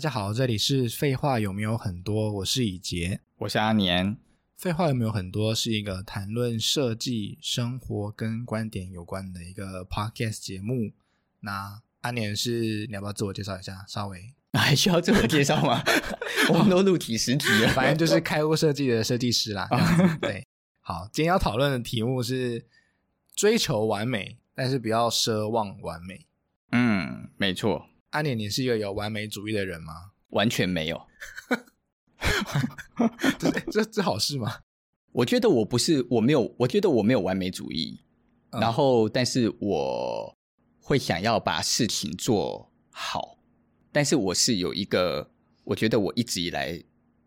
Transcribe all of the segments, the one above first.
家好，这里是废话有没有很多？我是以杰，我是阿年。废话有没有很多？是一个谈论设计、生活跟观点有关的一个 podcast 节目。那阿年是，你要不要自我介绍一下？稍微还需要自我介绍吗？我们都录体实体了，反正就是开过设计的设计师啦。对，好，今天要讨论的题目是追求完美，但是不要奢望完美。嗯，没错。阿年，你是一个有完美主义的人吗？完全没有。这这这好事吗？我觉得我不是，我没有，我觉得我没有完美主义。嗯、然后，但是我会想要把事情做好。但是我是有一个，我觉得我一直以来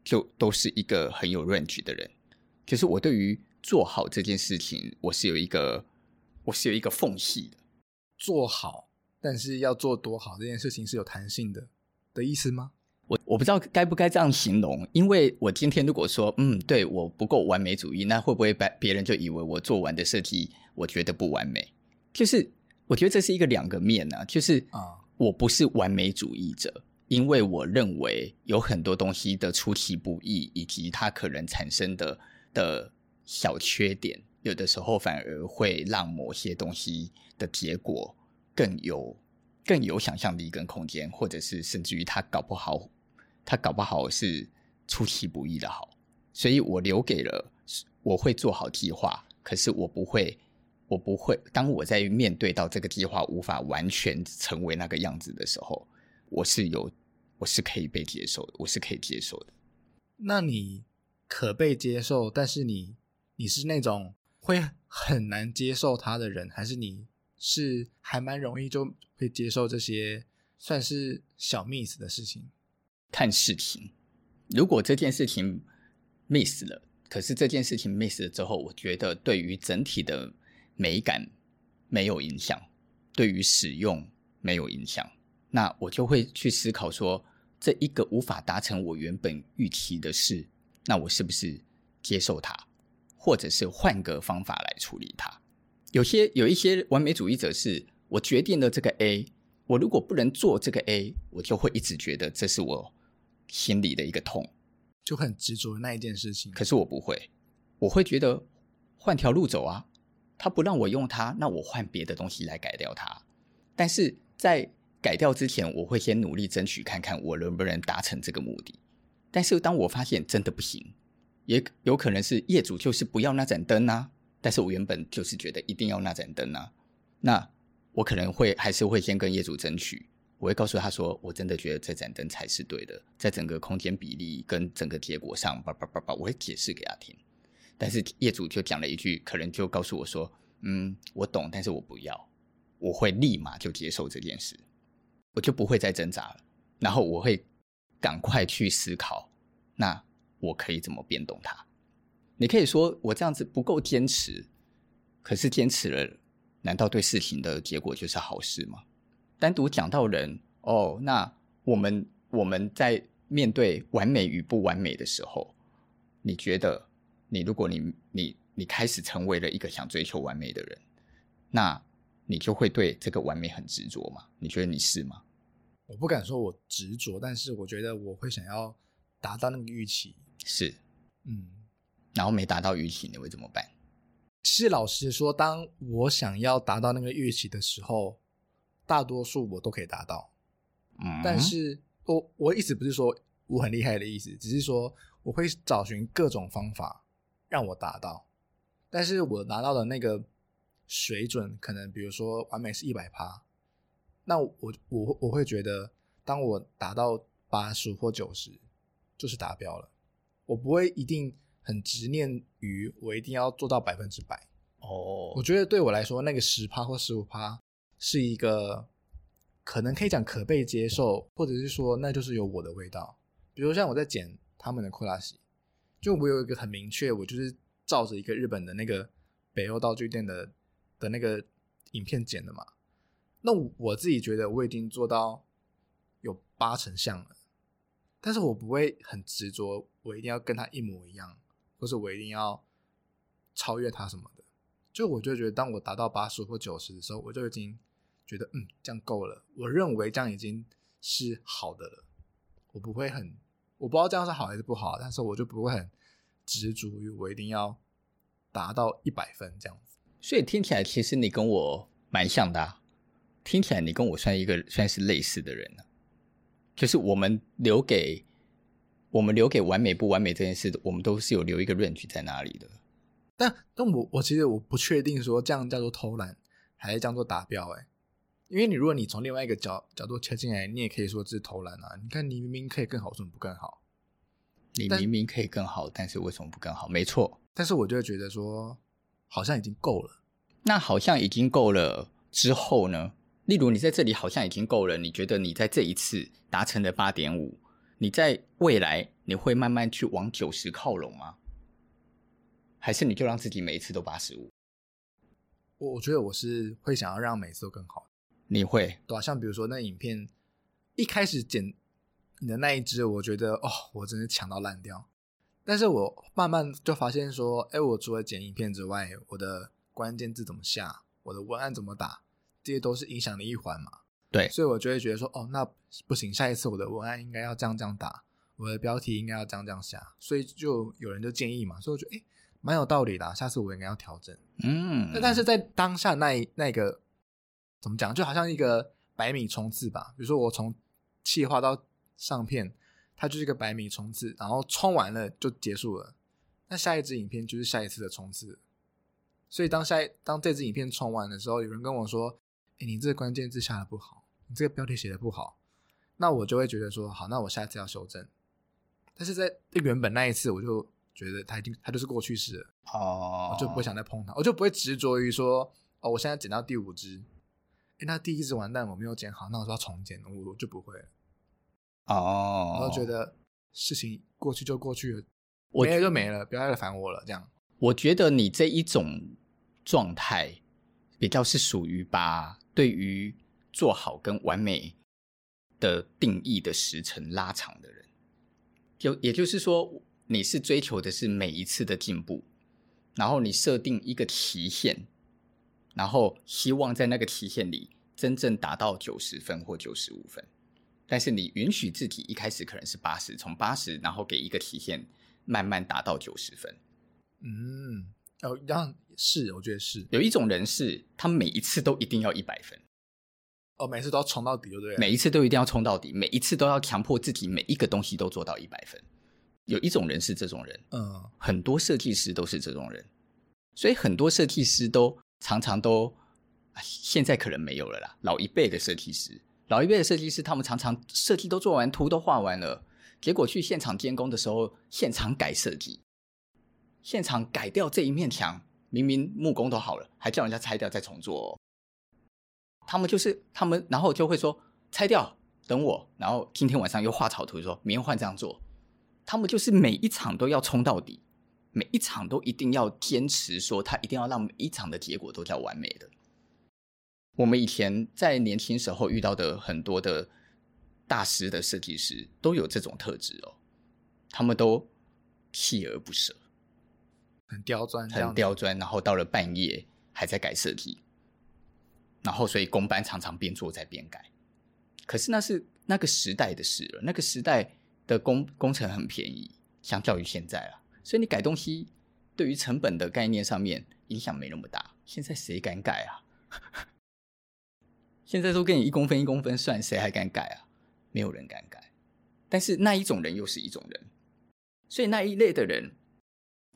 就都是一个很有 range 的人。就是我对于做好这件事情，我是有一个，我是有一个缝隙的。做好。但是要做多好这件事情是有弹性的的意思吗？我我不知道该不该这样形容，因为我今天如果说嗯，对，我不够完美主义，那会不会别别人就以为我做完的设计我觉得不完美？就是我觉得这是一个两个面呢、啊，就是啊，我不是完美主义者，因为我认为有很多东西的出其不意，以及它可能产生的的小缺点，有的时候反而会让某些东西的结果。更有更有想象力跟空间，或者是甚至于他搞不好，他搞不好是出其不意的好，所以我留给了我会做好计划，可是我不会，我不会。当我在面对到这个计划无法完全成为那个样子的时候，我是有我是可以被接受的，我是可以接受的。那你可被接受，但是你你是那种会很难接受他的人，还是你？是还蛮容易就会接受这些算是小 miss 的事情。看事情，如果这件事情 miss 了，可是这件事情 miss 了之后，我觉得对于整体的美感没有影响，对于使用没有影响，那我就会去思考说，这一个无法达成我原本预期的事，那我是不是接受它，或者是换个方法来处理它？有些有一些完美主义者是，我决定了这个 A，我如果不能做这个 A，我就会一直觉得这是我心里的一个痛，就很执着那一件事情。可是我不会，我会觉得换条路走啊，他不让我用它，那我换别的东西来改掉它。但是在改掉之前，我会先努力争取看看我能不能达成这个目的。但是当我发现真的不行，也有可能是业主就是不要那盏灯啊。但是我原本就是觉得一定要那盏灯啊，那我可能会还是会先跟业主争取，我会告诉他说，我真的觉得这盏灯才是对的，在整个空间比例跟整个结果上，叭叭叭叭，我会解释给他听。但是业主就讲了一句，可能就告诉我说，嗯，我懂，但是我不要，我会立马就接受这件事，我就不会再挣扎了，然后我会赶快去思考，那我可以怎么变动它。你可以说我这样子不够坚持，可是坚持了，难道对事情的结果就是好事吗？单独讲到人哦，那我们我们在面对完美与不完美的时候，你觉得你如果你你你开始成为了一个想追求完美的人，那你就会对这个完美很执着吗？你觉得你是吗？我不敢说我执着，但是我觉得我会想要达到那个预期。是，嗯。然后没达到预期，你会怎么办？其实老实说，当我想要达到那个预期的时候，大多数我都可以达到。嗯，但是我我意思不是说我很厉害的意思，只是说我会找寻各种方法让我达到。但是我拿到的那个水准，可能比如说完美是一百趴，那我我我会觉得，当我达到八十或九十，就是达标了。我不会一定。很执念于我一定要做到百分之百哦，我觉得对我来说，那个十趴或十五趴是一个可能可以讲可被接受，或者是说那就是有我的味道。比如像我在剪他们的库拉西，就我有一个很明确，我就是照着一个日本的那个北欧道具店的的那个影片剪的嘛。那我自己觉得我已经做到有八成像了，但是我不会很执着，我一定要跟他一模一样。或是我一定要超越他什么的，就我就觉得，当我达到八十或九十的时候，我就已经觉得，嗯，这样够了。我认为这样已经是好的了。我不会很，我不知道这样是好还是不好，但是我就不会很执着于我一定要达到一百分这样子。所以听起来，其实你跟我蛮像的啊。听起来你跟我算一个算是类似的人呢，就是我们留给我们留给完美不完美这件事，我们都是有留一个 range 在那里的。但但我我其实我不确定说这样叫做偷懒，还是叫做达标哎。因为你如果你从另外一个角角度切进来，你也可以说这是偷懒啊。你看你明明可以更好，为什么不更好？你明明可以更好，但，但是为什么不更好？没错。但是我就会觉得说，好像已经够了。那好像已经够了之后呢？例如，你在这里好像已经够了，你觉得你在这一次达成了八点五，你在未来你会慢慢去往九十靠拢吗？还是你就让自己每一次都八十五？我我觉得我是会想要让每次都更好。你会？对啊，像比如说那影片一开始剪你的那一支，我觉得哦，我真的抢到烂掉。但是我慢慢就发现说，哎，我除了剪影片之外，我的关键字怎么下，我的文案怎么打。这些都是影响的一环嘛，对，所以我就会觉得说，哦，那不行，下一次我的文案应该要这样这样打，我的标题应该要这样这样下，所以就有人就建议嘛，所以我觉得，哎，蛮有道理的，下次我应该要调整，嗯，但是在当下那那个怎么讲，就好像一个百米冲刺吧，比如说我从企划到上片，它就是一个百米冲刺，然后冲完了就结束了，那下一支影片就是下一次的冲刺，所以当下当这支影片冲完的时候，有人跟我说。哎，你这个关键字下的不好，你这个标题写的不好，那我就会觉得说，好，那我下一次要修正。但是在原本那一次，我就觉得他已经他就是过去式了，哦，我就不会想再碰它，我就不会执着于说，哦，我现在剪到第五只，哎，那第一只完蛋，我没有剪好，那我就要重剪，我我就不会了。哦，我就觉得事情过去就过去了，没了就没了，不要再烦我了，这样。我觉得你这一种状态比较是属于把。对于做好跟完美的定义的时程拉长的人，就也就是说，你是追求的是每一次的进步，然后你设定一个期限，然后希望在那个期限里真正达到九十分或九十五分，但是你允许自己一开始可能是八十，从八十然后给一个期限，慢慢达到九十分。嗯。哦，让是，我觉得是有一种人是，他每一次都一定要一百分，哦，每次都要冲到底，对不对？每一次都一定要冲到底，每一次都要强迫自己每一个东西都做到一百分。有一种人是这种人，嗯，很多设计师都是这种人，所以很多设计师都常常都，现在可能没有了啦。老一辈的设计师，老一辈的设计师，他们常常设计都做完，图都画完了，结果去现场监工的时候，现场改设计。现场改掉这一面墙，明明木工都好了，还叫人家拆掉再重做哦。他们就是他们，然后就会说拆掉，等我。然后今天晚上又画草图，说明天换这样做。他们就是每一场都要冲到底，每一场都一定要坚持，说他一定要让每一场的结果都叫完美的。我们以前在年轻时候遇到的很多的大师的设计师都有这种特质哦，他们都锲而不舍。很刁钻，很刁钻，然后到了半夜还在改设计，然后所以工班常常边做在边改。可是那是那个时代的事了，那个时代的工工程很便宜，相较于现在啊，所以你改东西对于成本的概念上面影响没那么大。现在谁敢改啊？现在都给你一公分一公分算，谁还敢改啊？没有人敢改。但是那一种人又是一种人，所以那一类的人。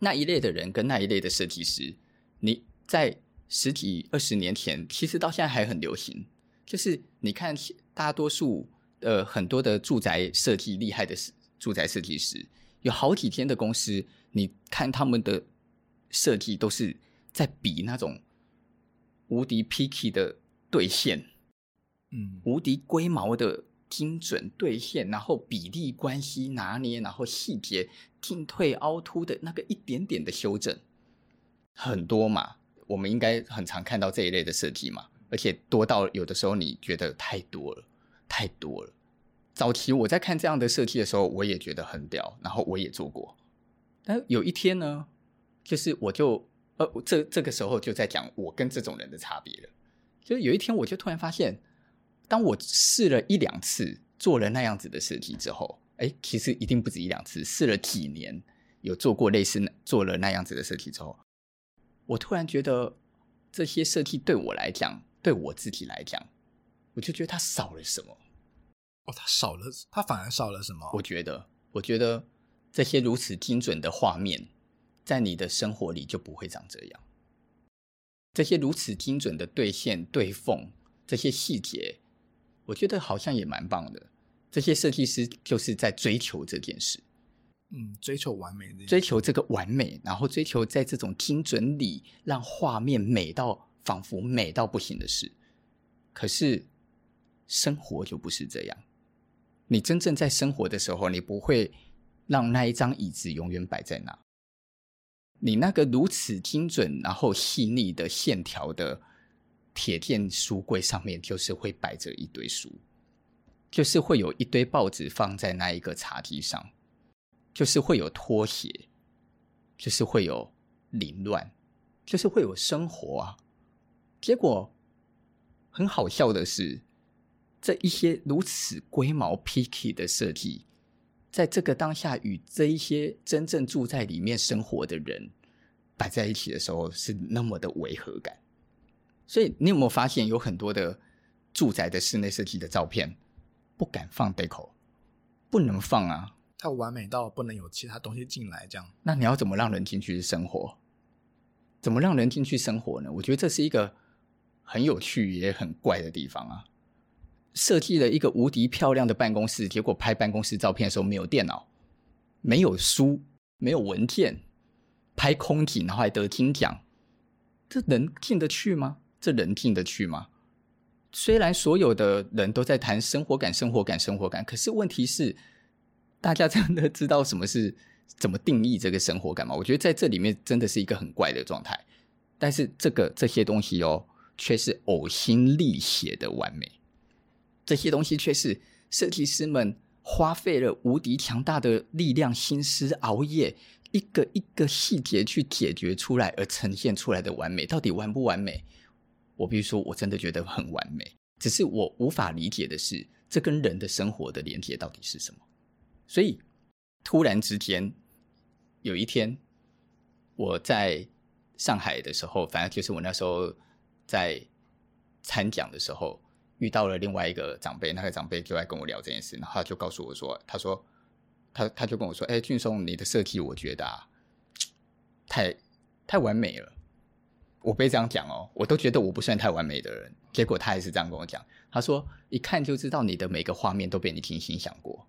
那一类的人跟那一类的设计师，你在十几二十年前，其实到现在还很流行。就是你看，大多数呃很多的住宅设计厉害的住宅设计师，有好几天的公司，你看他们的设计都是在比那种无敌 picky 的对线，嗯，无敌龟毛的。精准兑现，然后比例关系拿捏，然后细节进退凹凸的那个一点点的修正，很多嘛。我们应该很常看到这一类的设计嘛，而且多到有的时候你觉得太多了，太多了。早期我在看这样的设计的时候，我也觉得很屌，然后我也做过。但有一天呢，就是我就呃，这这个时候就在讲我跟这种人的差别了。就是有一天，我就突然发现。当我试了一两次做了那样子的设计之后，哎，其实一定不止一两次，试了几年，有做过类似做了那样子的设计之后，我突然觉得这些设计对我来讲，对我自己来讲，我就觉得它少了什么。哦，它少了，它反而少了什么？我觉得，我觉得这些如此精准的画面，在你的生活里就不会长这样。这些如此精准的对线、对缝，这些细节，我觉得好像也蛮棒的。这些设计师就是在追求这件事，嗯，追求完美，追求这个完美，然后追求在这种精准里让画面美到仿佛美到不行的事。可是生活就不是这样。你真正在生活的时候，你不会让那一张椅子永远摆在那。你那个如此精准，然后细腻的线条的铁件书柜上面，就是会摆着一堆书，就是会有一堆报纸放在那一个茶几上，就是会有拖鞋，就是会有凌乱，就是会有生活啊。结果很好笑的是。这一些如此龟毛 picky 的设计，在这个当下与这一些真正住在里面生活的人摆在一起的时候，是那么的违和感。所以，你有没有发现，有很多的住宅的室内设计的照片不敢放 deco，不能放啊，它完美到不能有其他东西进来，这样。那你要怎么让人进去生活？怎么让人进去生活呢？我觉得这是一个很有趣也很怪的地方啊。设计了一个无敌漂亮的办公室，结果拍办公室照片的时候没有电脑，没有书，没有文件，拍空景，然后还得金奖，这能进得去吗？这人进得去吗？虽然所有的人都在谈生活感、生活感、生活感，可是问题是，大家真的知道什么是怎么定义这个生活感吗？我觉得在这里面真的是一个很怪的状态。但是这个这些东西哦，却是呕心沥血的完美。这些东西却是设计师们花费了无敌强大的力量、心思、熬夜，一个一个细节去解决出来而呈现出来的完美。到底完不完美？我必须说，我真的觉得很完美。只是我无法理解的是，这跟人的生活的连接到底是什么？所以突然之间，有一天我在上海的时候，反正就是我那时候在参讲的时候。遇到了另外一个长辈，那个长辈就在跟我聊这件事，然后他就告诉我说：“他说，他他就跟我说，哎，俊松，你的设计我觉得啊，太太完美了。我被这样讲哦，我都觉得我不算太完美的人，结果他还是这样跟我讲。他说，一看就知道你的每个画面都被你精心想过。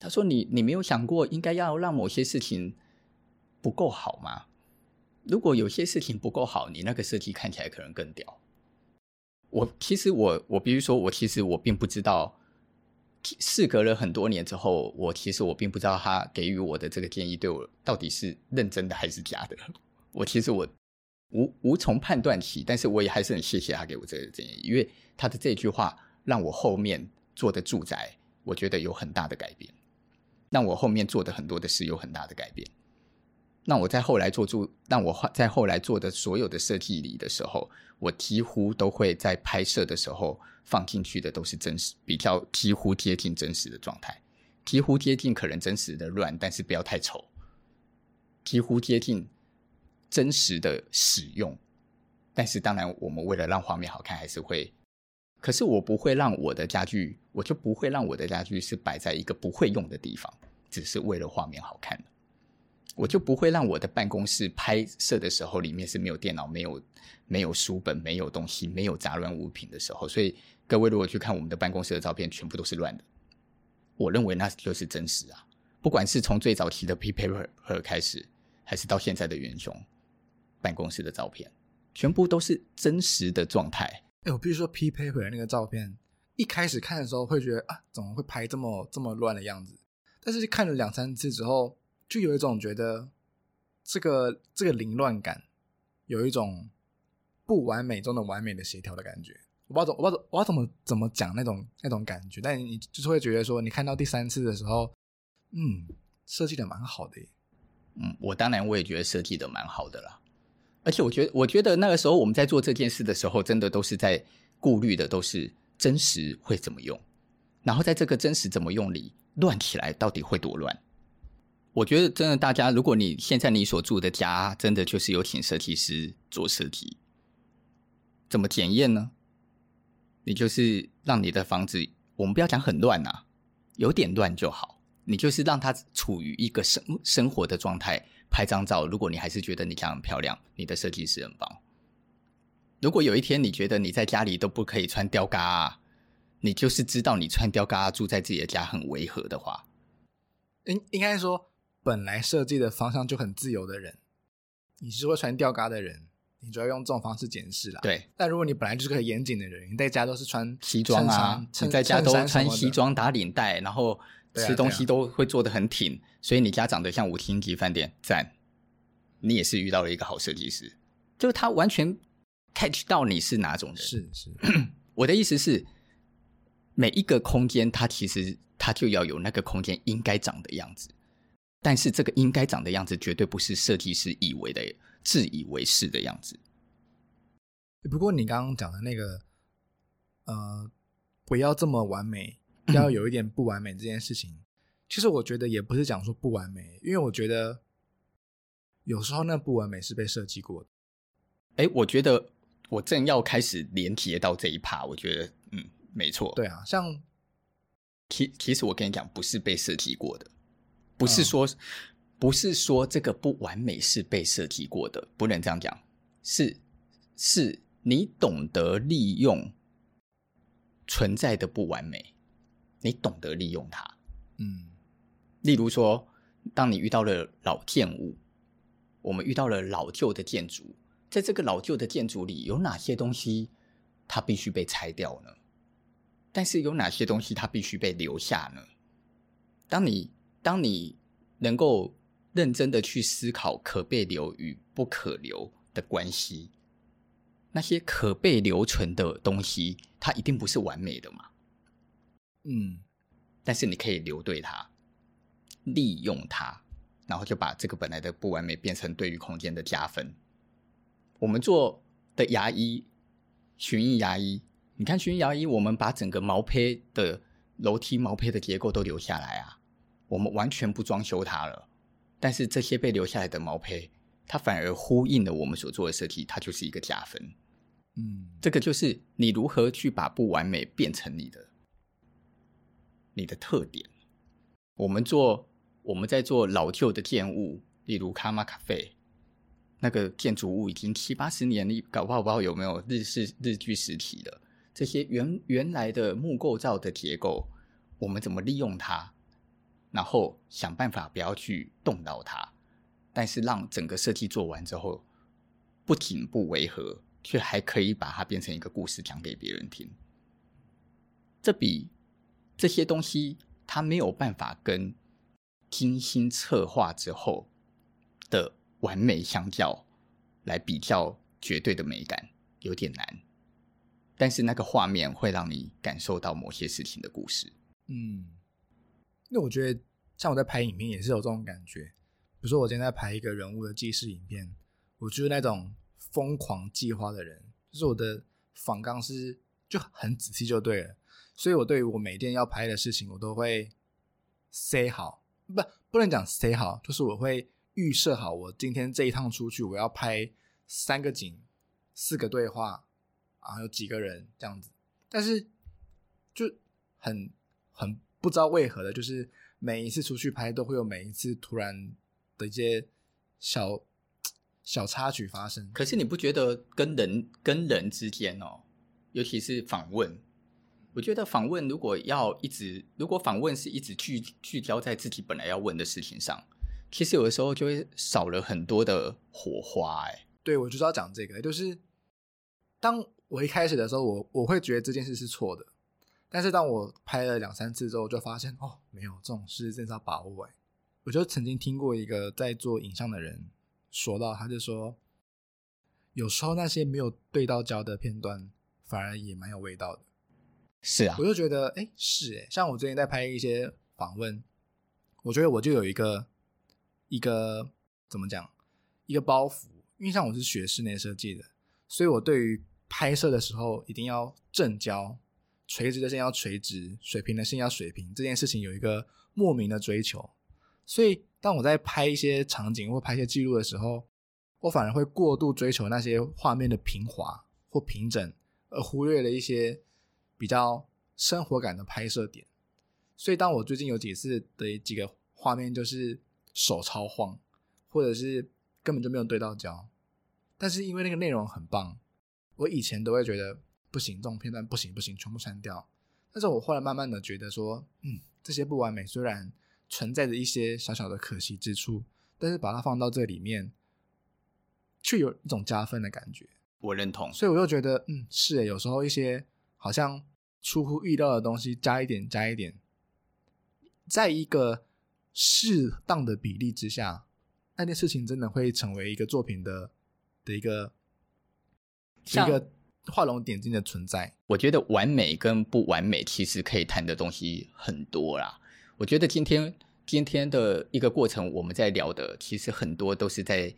他说你，你没有想过应该要让某些事情不够好吗？如果有些事情不够好，你那个设计看起来可能更屌。”我其实我我比如说，我其实我并不知道，事隔了很多年之后，我其实我并不知道他给予我的这个建议对我到底是认真的还是假的。我其实我无无从判断起，但是我也还是很谢谢他给我这个建议，因为他的这句话让我后面做的住宅，我觉得有很大的改变，让我后面做的很多的事有很大的改变。那我在后来做住，让我在后来做的所有的设计里的时候，我几乎都会在拍摄的时候放进去的都是真实，比较几乎接近真实的状态，几乎接近可能真实的乱，但是不要太丑，几乎接近真实的使用，但是当然我们为了让画面好看，还是会，可是我不会让我的家具，我就不会让我的家具是摆在一个不会用的地方，只是为了画面好看。我就不会让我的办公室拍摄的时候里面是没有电脑、没有没有书本、没有东西、没有杂乱物品的时候。所以各位如果去看我们的办公室的照片，全部都是乱的。我认为那就是真实啊！不管是从最早期的 P Paper 开始，还是到现在的元凶办公室的照片，全部都是真实的状态。哎，我必须说 P Paper 那个照片，一开始看的时候会觉得啊，怎么会拍这么这么乱的样子？但是看了两三次之后。就有一种觉得这个这个凌乱感，有一种不完美中的完美的协调的感觉。我不知道怎，我不知道我要怎么怎么讲那种那种感觉，但你就是会觉得说，你看到第三次的时候，嗯，设计的蛮好的。嗯，我当然我也觉得设计的蛮好的啦。而且我觉得，我觉得那个时候我们在做这件事的时候，真的都是在顾虑的都是真实会怎么用，然后在这个真实怎么用里乱起来，到底会多乱？我觉得真的，大家如果你现在你所住的家真的就是有请设计师做设计，怎么检验呢？你就是让你的房子，我们不要讲很乱啊，有点乱就好。你就是让它处于一个生生活的状态，拍张照。如果你还是觉得你家很漂亮，你的设计师很棒。如果有一天你觉得你在家里都不可以穿吊嘎啊，你就是知道你穿吊嘎住在自己的家很违和的话，应应该说。本来设计的方向就很自由的人，你是会穿吊嘎的人，你就要用这种方式检视啦。对，但如果你本来就是个很严谨的人，你在家都是穿西装啊，你在家都穿西装打领带，然后吃东西都会做得很挺，啊啊、所以你家长得像五星级饭店，赞！你也是遇到了一个好设计师，就是他完全 catch 到你是哪种人。是是，我的意思是，每一个空间它其实它就要有那个空间应该长的样子。但是这个应该长的样子，绝对不是设计师以为的、自以为是的样子。不过你刚刚讲的那个，呃，不要这么完美，要有一点不完美这件事情，其实我觉得也不是讲说不完美，因为我觉得有时候那不完美是被设计过的。哎，我觉得我正要开始连接到这一趴，我觉得嗯，没错。对啊，像其其实我跟你讲，不是被设计过的。不是说，不是说这个不完美是被设计过的，不能这样讲。是，是你懂得利用存在的不完美，你懂得利用它。嗯，例如说，当你遇到了老建物，我们遇到了老旧的建筑，在这个老旧的建筑里，有哪些东西它必须被拆掉呢？但是有哪些东西它必须被留下呢？当你当你能够认真的去思考可被留与不可留的关系，那些可被留存的东西，它一定不是完美的嘛？嗯，但是你可以留对它，利用它，然后就把这个本来的不完美变成对于空间的加分。我们做的牙医，巡医牙医，你看巡医牙医，我们把整个毛坯的楼梯毛坯的结构都留下来啊。我们完全不装修它了，但是这些被留下来的毛坯，它反而呼应了我们所做的设计，它就是一个加分。嗯，这个就是你如何去把不完美变成你的你的特点。我们做我们在做老旧的建物，例如卡玛咖啡，那个建筑物已经七八十年，你搞不好不知道有没有日式日据实体的这些原原来的木构造的结构，我们怎么利用它？然后想办法不要去动到它，但是让整个设计做完之后，不仅不违和，却还可以把它变成一个故事讲给别人听。这比这些东西它没有办法跟精心策划之后的完美相较来比较绝对的美感，有点难。但是那个画面会让你感受到某些事情的故事。嗯。那我觉得，像我在拍影片也是有这种感觉。比如说，我今天在拍一个人物的纪实影片，我就是那种疯狂计划的人，就是我的仿纲是就很仔细就对了。所以我对于我每天要拍的事情，我都会塞好，不不能讲塞好，就是我会预设好，我今天这一趟出去，我要拍三个景，四个对话，啊，有几个人这样子。但是就很很。不知道为何的，就是每一次出去拍，都会有每一次突然的一些小小插曲发生。可是你不觉得跟人跟人之间哦，尤其是访问，我觉得访问如果要一直，如果访问是一直聚聚焦在自己本来要问的事情上，其实有的时候就会少了很多的火花。哎，对，我就是要讲这个，就是当我一开始的时候，我我会觉得这件事是错的。但是当我拍了两三次之后，就发现哦，没有这种事，真是要把握哎。我就曾经听过一个在做影像的人说到，他就说，有时候那些没有对到焦的片段，反而也蛮有味道的。是啊，我就觉得哎，是哎，像我最近在拍一些访问，我觉得我就有一个一个怎么讲，一个包袱，因为像我是学室内设计的，所以我对于拍摄的时候一定要正焦。垂直的线要垂直，水平的线要水平，这件事情有一个莫名的追求。所以，当我在拍一些场景或拍一些记录的时候，我反而会过度追求那些画面的平滑或平整，而忽略了一些比较生活感的拍摄点。所以，当我最近有几次的几个画面就是手超晃，或者是根本就没有对到焦，但是因为那个内容很棒，我以前都会觉得不行，这种片段不行不行，全部删掉。但是我后来慢慢的觉得说，嗯，这些不完美虽然。存在着一些小小的可惜之处，但是把它放到这里面，却有一种加分的感觉。我认同，所以我又觉得，嗯，是诶，有时候一些好像出乎意料的东西，加一点，加一点，在一个适当的比例之下，那件事情真的会成为一个作品的的一个像一个画龙点睛的存在。我觉得完美跟不完美，其实可以谈的东西很多啦。我觉得今天今天的一个过程，我们在聊的其实很多都是在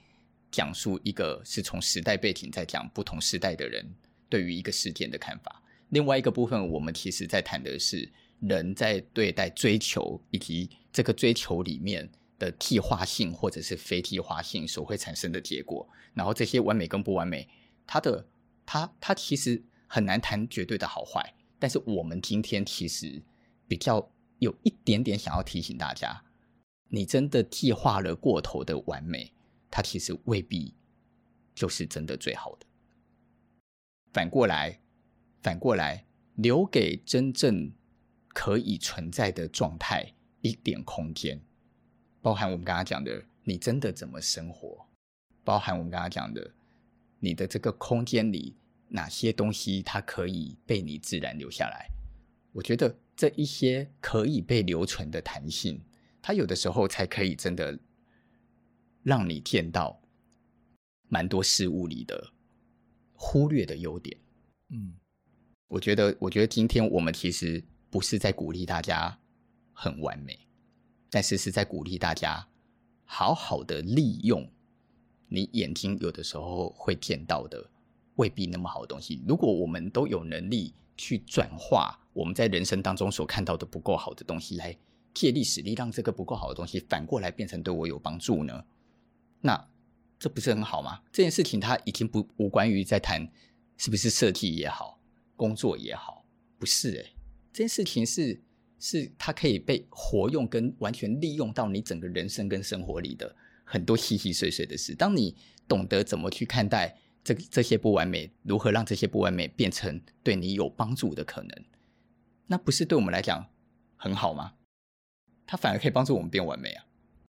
讲述一个是从时代背景在讲不同时代的人对于一个事件的看法。另外一个部分，我们其实在谈的是人在对待追求以及这个追求里面的替化性或者是非替化性所会产生的结果。然后这些完美跟不完美，它的它它其实很难谈绝对的好坏。但是我们今天其实比较。有一点点想要提醒大家，你真的替化了过头的完美，它其实未必就是真的最好的。反过来，反过来，留给真正可以存在的状态一点空间，包含我们刚刚讲的，你真的怎么生活，包含我们刚刚讲的，你的这个空间里哪些东西它可以被你自然留下来，我觉得。这一些可以被留存的弹性，它有的时候才可以真的让你见到蛮多事物里的忽略的优点。嗯，我觉得，我觉得今天我们其实不是在鼓励大家很完美，但是是在鼓励大家好好的利用你眼睛有的时候会见到的未必那么好的东西。如果我们都有能力去转化。我们在人生当中所看到的不够好的东西，来借力使力，让这个不够好的东西反过来变成对我有帮助呢？那这不是很好吗？这件事情它已经不无关于在谈是不是设计也好，工作也好，不是诶。这件事情是是它可以被活用跟完全利用到你整个人生跟生活里的很多细细碎碎的事。当你懂得怎么去看待这这些不完美，如何让这些不完美变成对你有帮助的可能。那不是对我们来讲很好吗？它反而可以帮助我们变完美啊！